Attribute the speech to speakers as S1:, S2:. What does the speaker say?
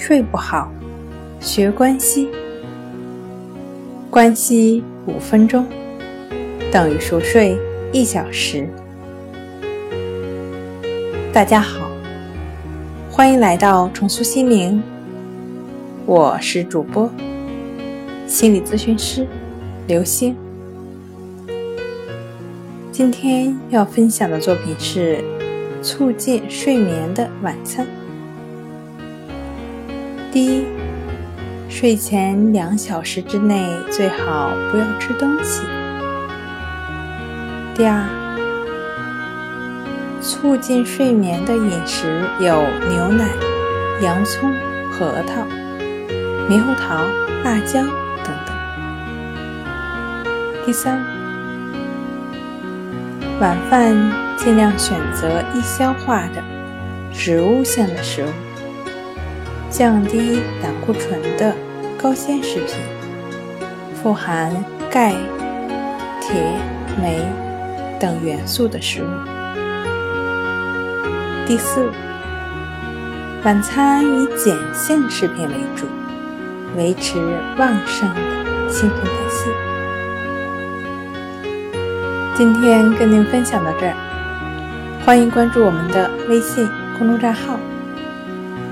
S1: 睡不好，学关西。关西五分钟等于熟睡一小时。大家好，欢迎来到重塑心灵，我是主播心理咨询师刘星。今天要分享的作品是促进睡眠的晚餐。第一，睡前两小时之内最好不要吃东西。第二，促进睡眠的饮食有牛奶、洋葱、核桃、猕猴桃、辣椒等等。第三，晚饭尽量选择易消化的植物性的食物。降低胆固醇的高纤食品，富含钙、铁、镁等元素的食物。第四，晚餐以碱性食品为主，维持旺盛的新陈代谢。今天跟您分享到这儿，欢迎关注我们的微信公众账号。